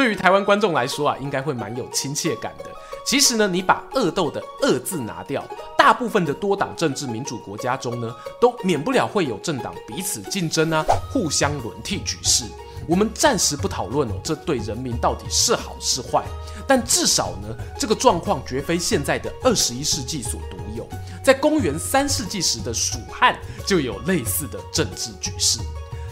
对于台湾观众来说啊，应该会蛮有亲切感的。其实呢，你把“恶斗”的“恶”字拿掉，大部分的多党政治民主国家中呢，都免不了会有政党彼此竞争啊，互相轮替局势。我们暂时不讨论哦，这对人民到底是好是坏。但至少呢，这个状况绝非现在的二十一世纪所独有。在公元三世纪时的蜀汉就有类似的政治局势。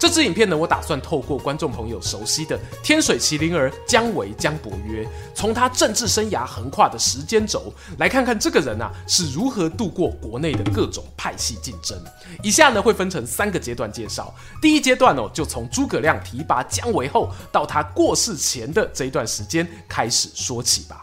这支影片呢，我打算透过观众朋友熟悉的天水麒麟儿姜维姜伯约，从他政治生涯横跨的时间轴来看看这个人啊是如何度过国内的各种派系竞争。以下呢会分成三个阶段介绍。第一阶段哦，就从诸葛亮提拔姜维后到他过世前的这一段时间开始说起吧。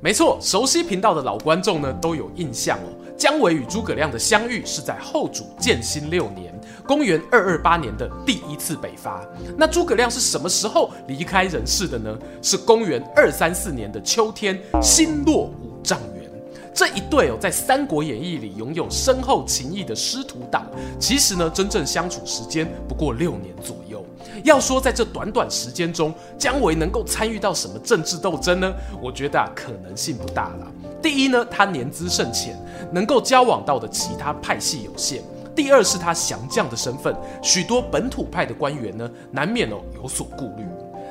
没错，熟悉频道的老观众呢都有印象哦。姜维与诸葛亮的相遇是在后主建兴六年，公元二二八年的第一次北伐。那诸葛亮是什么时候离开人世的呢？是公元二三四年的秋天，星落五丈原。这一对哦，在《三国演义》里拥有深厚情谊的师徒党，其实呢，真正相处时间不过六年左右。要说在这短短时间中，姜维能够参与到什么政治斗争呢？我觉得啊，可能性不大了。第一呢，他年资甚浅，能够交往到的其他派系有限；第二是他降将的身份，许多本土派的官员呢，难免哦有所顾虑。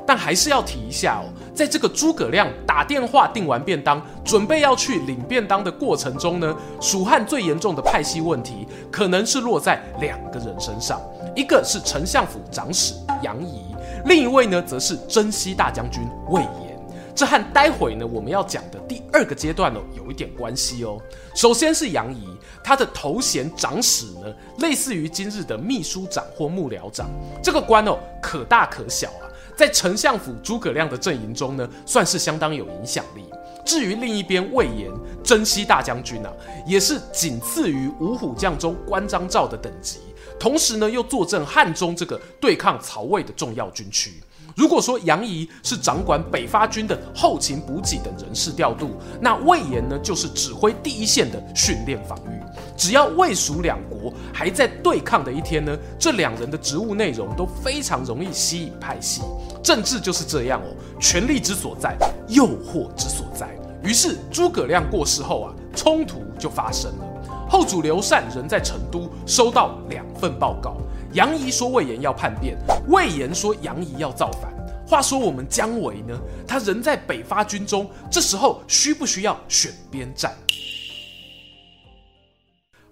但还是要提一下哦，在这个诸葛亮打电话订完便当，准备要去领便当的过程中呢，蜀汉最严重的派系问题，可能是落在两个人身上。一个是丞相府长史杨仪，另一位呢，则是征西大将军魏延。这和待会呢我们要讲的第二个阶段哦有一点关系哦。首先是杨仪，他的头衔长史呢，类似于今日的秘书长或幕僚长。这个官哦可大可小啊，在丞相府诸葛亮的阵营中呢，算是相当有影响力。至于另一边魏延，征西大将军啊，也是仅次于五虎将中关张赵的等级。同时呢，又坐镇汉中这个对抗曹魏的重要军区。如果说杨仪是掌管北伐军的后勤补给等人事调度，那魏延呢，就是指挥第一线的训练防御。只要魏蜀两国还在对抗的一天呢，这两人的职务内容都非常容易吸引派系。政治就是这样哦，权力之所在，诱惑之所在。于是诸葛亮过世后啊，冲突就发生了。后主刘禅仍在成都，收到两份报告。杨仪说魏延要叛变，魏延说杨仪要造反。话说我们姜维呢？他人在北伐军中，这时候需不需要选边站？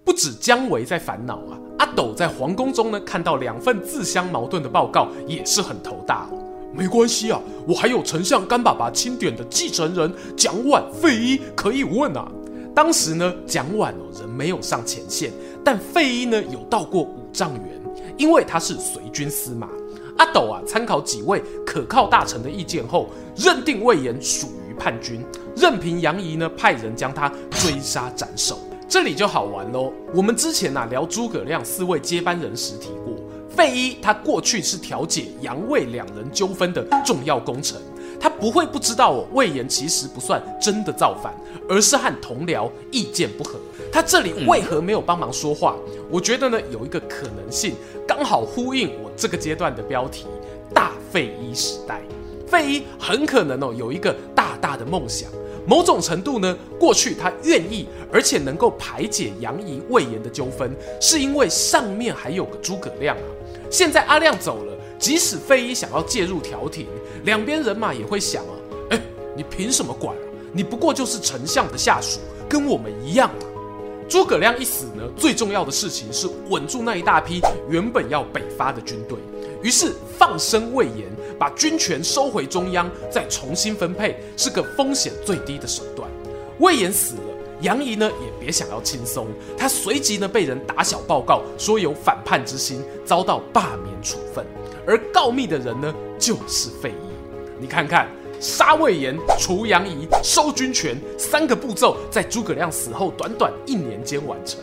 不止姜维在烦恼啊，阿斗在皇宫中呢，看到两份自相矛盾的报告，也是很头大。没关系啊，我还有丞相干爸爸钦点的继承人蒋琬、费禕可以问啊。当时呢，蒋琬哦人没有上前线，但费禕呢有到过五丈原，因为他是随军司马。阿斗啊参考几位可靠大臣的意见后，认定魏延属于叛军，任凭杨仪呢派人将他追杀斩首。这里就好玩喽。我们之前啊聊诸葛亮四位接班人时提过，费禕他过去是调解杨魏两人纠纷的重要功臣，不会不知道哦，魏延其实不算真的造反，而是和同僚意见不合。他这里为何没有帮忙说话？我觉得呢，有一个可能性，刚好呼应我这个阶段的标题——大费禕时代。费禕很可能哦有一个大大的梦想。某种程度呢，过去他愿意，而且能够排解杨仪、魏延的纠纷，是因为上面还有个诸葛亮啊。现在阿亮走了，即使费祎想要介入调停，两边人马也会想啊，哎，你凭什么管啊？你不过就是丞相的下属，跟我们一样啊。诸葛亮一死呢，最重要的事情是稳住那一大批原本要北伐的军队，于是放生魏延。把军权收回中央，再重新分配，是个风险最低的手段。魏延死，杨仪呢也别想要轻松，他随即呢被人打小报告说有反叛之心，遭到罢免处分。而告密的人呢就是费祎。你看看，杀魏延、除杨仪、收军权，三个步骤在诸葛亮死后短短一年间完成。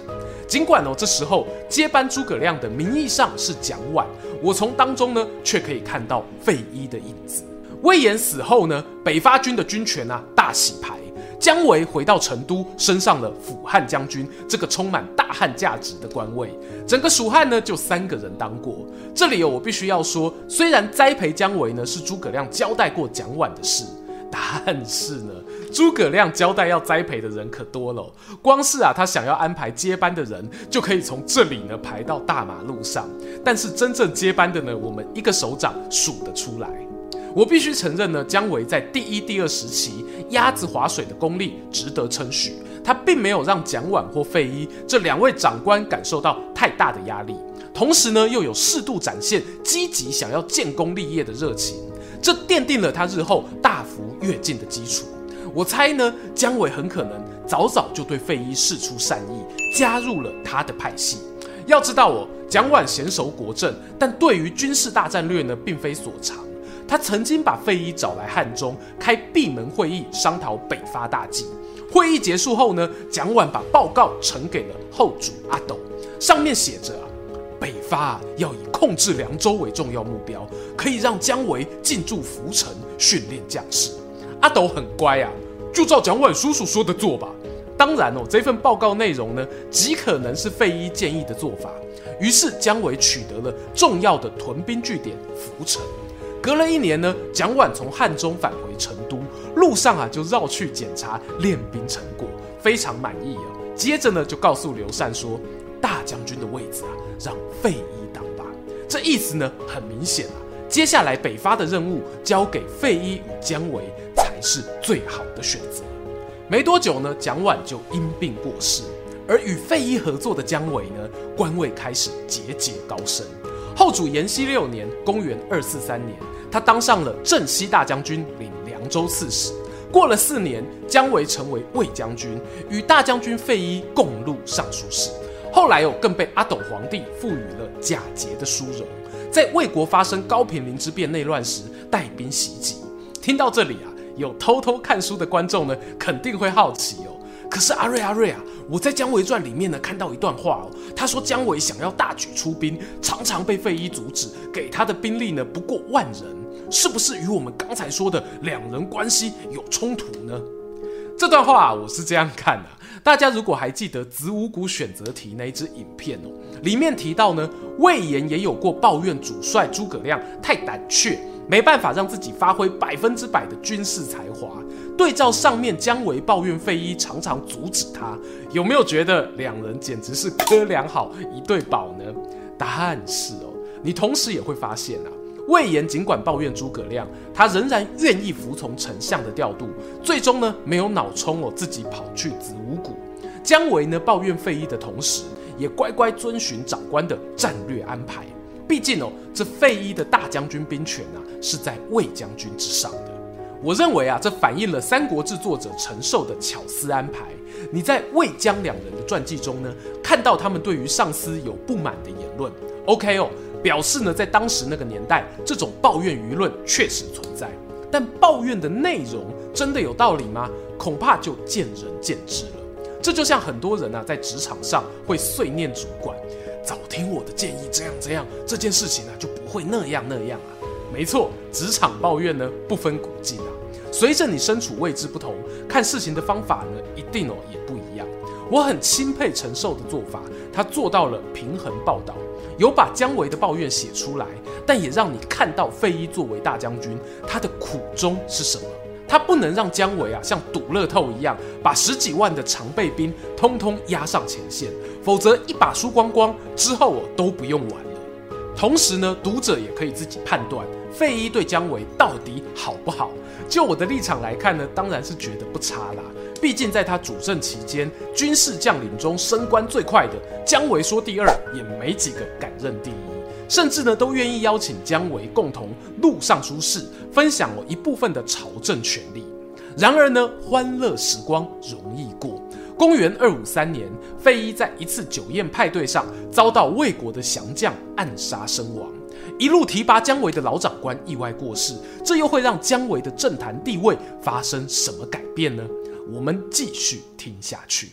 尽管哦，这时候接班诸葛亮的名义上是蒋琬，我从当中呢却可以看到费祎的影子。魏延死后呢，北伐军的军权啊大洗牌，姜维回到成都，升上了辅汉将军这个充满大汉价值的官位。整个蜀汉呢就三个人当过。这里哦，我必须要说，虽然栽培姜维呢是诸葛亮交代过蒋琬的事，但是呢。诸葛亮交代要栽培的人可多了，光是啊，他想要安排接班的人，就可以从这里呢排到大马路上。但是真正接班的呢，我们一个手掌数得出来。我必须承认呢，姜维在第一、第二时期鸭子划水的功力值得称许。他并没有让蒋琬或费祎这两位长官感受到太大的压力，同时呢，又有适度展现积极想要建功立业的热情，这奠定了他日后大幅跃进的基础。我猜呢，姜维很可能早早就对费祎释出善意，加入了他的派系。要知道哦，蒋琬娴熟国政，但对于军事大战略呢，并非所长。他曾经把费祎找来汉中，开闭门会议，商讨北伐大计。会议结束后呢，蒋琬把报告呈给了后主阿斗，上面写着啊，北伐要以控制凉州为重要目标，可以让姜维进驻浮城，训练将士。阿斗很乖啊，就照蒋琬叔叔说的做吧。当然哦，这份报告内容呢，极可能是费祎建议的做法。于是姜维取得了重要的屯兵据点浮城。隔了一年呢，蒋琬从汉中返回成都，路上啊就绕去检查练兵成果，非常满意啊。接着呢，就告诉刘禅说，大将军的位子啊，让费祎当吧。这意思呢，很明显啊。接下来北伐的任务交给费祎与姜维才是最好的选择。没多久呢，蒋琬就因病过世，而与费祎合作的姜维呢，官位开始节节高升。后主延熙六年（公元二四三年），他当上了镇西大将军，领凉州刺史。过了四年，姜维成为卫将军，与大将军费祎共录尚书事。后来哦，更被阿斗皇帝赋予了假节的殊荣。在魏国发生高平陵之变内乱时，带兵袭击。听到这里啊，有偷偷看书的观众呢，肯定会好奇哦。可是阿瑞阿瑞啊，我在《姜维传》里面呢看到一段话哦，他说姜维想要大举出兵，常常被费祎阻止，给他的兵力呢不过万人，是不是与我们刚才说的两人关系有冲突呢？这段话啊，我是这样看的。大家如果还记得子午谷选择题那一支影片哦，里面提到呢，魏延也有过抱怨主帅诸葛亮太胆怯，没办法让自己发挥百分之百的军事才华。对照上面姜维抱怨费禕常常阻止他，有没有觉得两人简直是哥俩好一对宝呢？答案是哦，你同时也会发现啊。魏延尽管抱怨诸葛亮，他仍然愿意服从丞相的调度，最终呢没有脑冲哦，自己跑去子午谷。姜维呢抱怨费禕的同时，也乖乖遵循长官的战略安排。毕竟哦，这费禕的大将军兵权啊是在魏将军之上的。我认为啊，这反映了《三国志》作者陈寿的巧思安排。你在魏姜两人的传记中呢，看到他们对于上司有不满的言论。OK 哦。表示呢，在当时那个年代，这种抱怨舆论确实存在，但抱怨的内容真的有道理吗？恐怕就见仁见智了。这就像很多人啊，在职场上会碎念主管，早听我的建议，这样这样，这件事情呢、啊、就不会那样那样啊。没错，职场抱怨呢不分古今，随着你身处位置不同，看事情的方法呢一定哦也不一样。我很钦佩陈寿的做法，他做到了平衡报道，有把姜维的抱怨写出来，但也让你看到费祎作为大将军，他的苦衷是什么。他不能让姜维啊像赌乐透一样，把十几万的常备兵通通押上前线，否则一把输光光之后哦都不用玩了。同时呢，读者也可以自己判断费禕对姜维到底好不好。就我的立场来看呢，当然是觉得不差啦。毕竟在他主政期间，军事将领中升官最快的姜维说第二，也没几个敢认第一。甚至呢，都愿意邀请姜维共同录尚书事，分享我一部分的朝政权力。然而呢，欢乐时光容易过。公元二五三年，费祎在一次酒宴派对上遭到魏国的降将暗杀身亡。一路提拔姜维的老长官意外过世，这又会让姜维的政坛地位发生什么改变呢？我们继续听下去。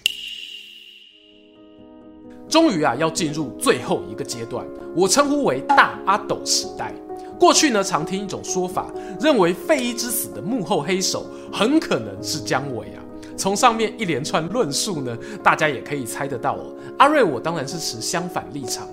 终于啊，要进入最后一个阶段，我称呼为大阿斗时代。过去呢，常听一种说法，认为费禕之死的幕后黑手很可能是姜维啊。从上面一连串论述呢，大家也可以猜得到哦。阿瑞，我当然是持相反立场。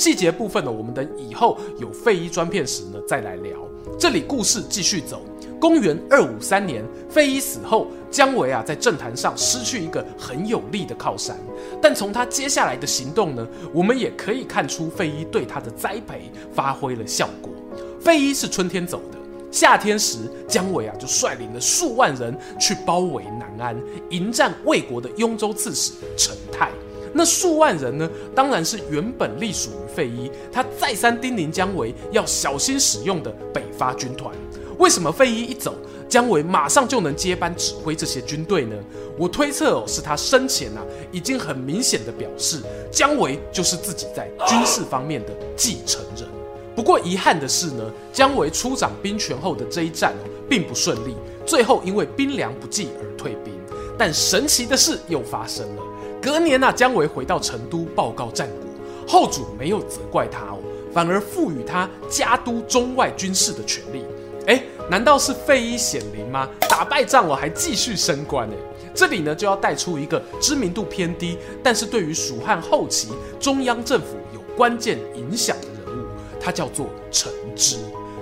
细节部分呢，我们等以后有费禕专片时呢再来聊。这里故事继续走。公元二五三年，费禕死后，姜维啊在政坛上失去一个很有力的靠山。但从他接下来的行动呢，我们也可以看出费禕对他的栽培发挥了效果。费禕是春天走的，夏天时，姜维啊就率领了数万人去包围南安，迎战魏国的雍州刺史陈泰。那数万人呢，当然是原本隶属于费禕，他再三叮咛姜维要小心使用的北伐军团。为什么费禕一走，姜维马上就能接班指挥这些军队呢？我推测哦，是他生前啊已经很明显的表示，姜维就是自己在军事方面的继承人。不过遗憾的是呢，姜维出掌兵权后的这一战哦，并不顺利，最后因为兵粮不济而退兵。但神奇的事又发生了，隔年啊，姜维回到成都报告战果，后主没有责怪他哦，反而赋予他家督中外军事的权利。哎，难道是费禕显灵吗？打败仗了还继续升官哎？这里呢就要带出一个知名度偏低，但是对于蜀汉后期中央政府有关键影响的人物，他叫做陈芝。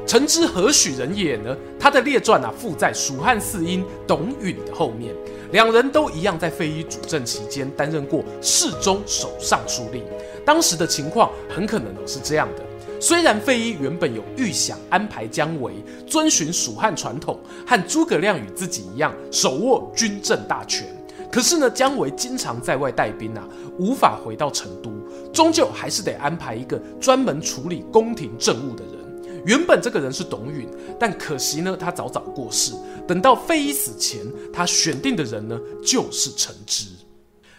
陈芝何许人也呢？他的列传啊附在蜀汉四英董允的后面，两人都一样在费祎主政期间担任过侍中、守尚书令。当时的情况很可能是这样的。虽然费祎原本有预想安排姜维遵循蜀汉传统，和诸葛亮与自己一样手握军政大权，可是呢，姜维经常在外带兵啊，无法回到成都，终究还是得安排一个专门处理宫廷政务的人。原本这个人是董允，但可惜呢，他早早过世。等到费祎死前，他选定的人呢，就是陈芝。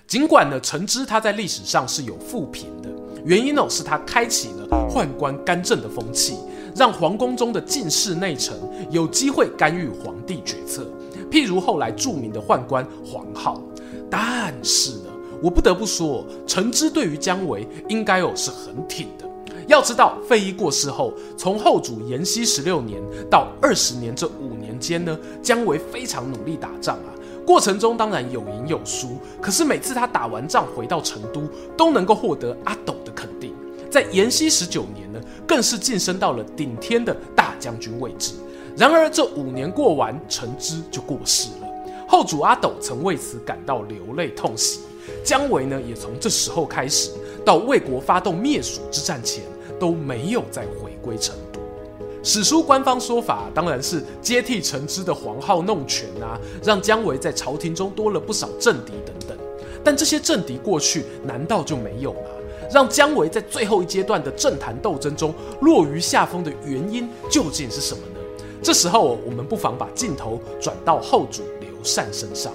尽管呢，陈芝他在历史上是有负评的。原因哦，是他开启了宦官干政的风气，让皇宫中的进士内臣有机会干预皇帝决策。譬如后来著名的宦官黄皓。但是呢，我不得不说，陈芝对于姜维应该哦是很挺的。要知道，费祎过世后，从后主延熙十六年到二十年这五年间呢，姜维非常努力打仗啊。过程中当然有赢有输，可是每次他打完仗回到成都，都能够获得阿斗的肯定。在延熙十九年呢，更是晋升到了顶天的大将军位置。然而这五年过完，陈芝就过世了。后主阿斗曾为此感到流泪痛惜。姜维呢，也从这时候开始，到魏国发动灭蜀之战前，都没有再回归成都。史书官方说法当然是接替陈芝的黄皓弄权啊，让姜维在朝廷中多了不少政敌等等。但这些政敌过去难道就没有吗？让姜维在最后一阶段的政坛斗争中落于下风的原因究竟是什么呢？这时候我们不妨把镜头转到后主刘禅身上。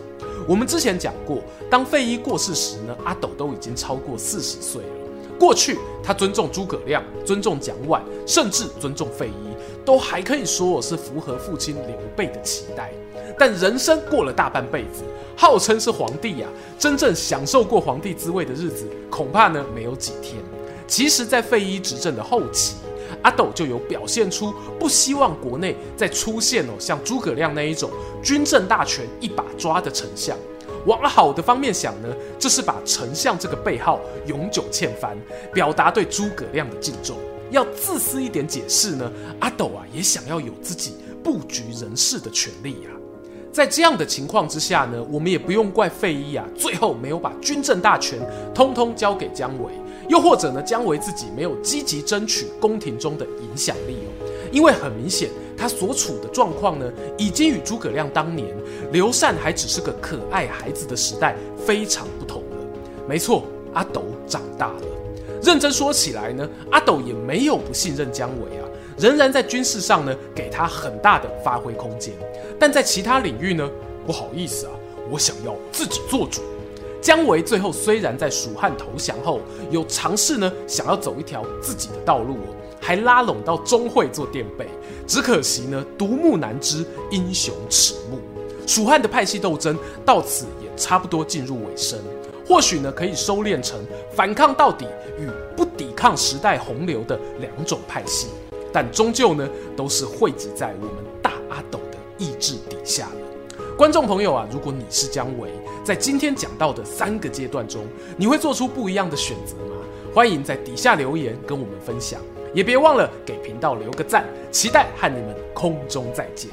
我们之前讲过，当费祎过世时呢，阿斗都已经超过四十岁了。过去他尊重诸葛亮，尊重蒋琬，甚至尊重费禕，都还可以说我是符合父亲刘备的期待。但人生过了大半辈子，号称是皇帝呀、真正享受过皇帝滋味的日子，恐怕呢没有几天。其实，在费禕执政的后期，阿斗就有表现出不希望国内再出现哦像诸葛亮那一种军政大权一把抓的丞相。往好的方面想呢，这是把丞相这个背号永久欠翻，表达对诸葛亮的敬重。要自私一点解释呢，阿斗啊也想要有自己布局人事的权利呀、啊。在这样的情况之下呢，我们也不用怪费祎啊，最后没有把军政大权通通交给姜维，又或者呢，姜维自己没有积极争取宫廷中的影响力哦，因为很明显。他所处的状况呢，已经与诸葛亮当年刘禅还只是个可爱孩子的时代非常不同了。没错，阿斗长大了。认真说起来呢，阿斗也没有不信任姜维啊，仍然在军事上呢给他很大的发挥空间。但在其他领域呢，不好意思啊，我想要自己做主。姜维最后虽然在蜀汉投降后，有尝试呢想要走一条自己的道路。还拉拢到钟会做垫背，只可惜呢，独木难支，英雄迟暮。蜀汉的派系斗争到此也差不多进入尾声，或许呢可以收敛成反抗到底与不抵抗时代洪流的两种派系，但终究呢都是汇集在我们大阿斗的意志底下。观众朋友啊，如果你是姜维，在今天讲到的三个阶段中，你会做出不一样的选择吗？欢迎在底下留言跟我们分享。也别忘了给频道留个赞，期待和你们空中再见。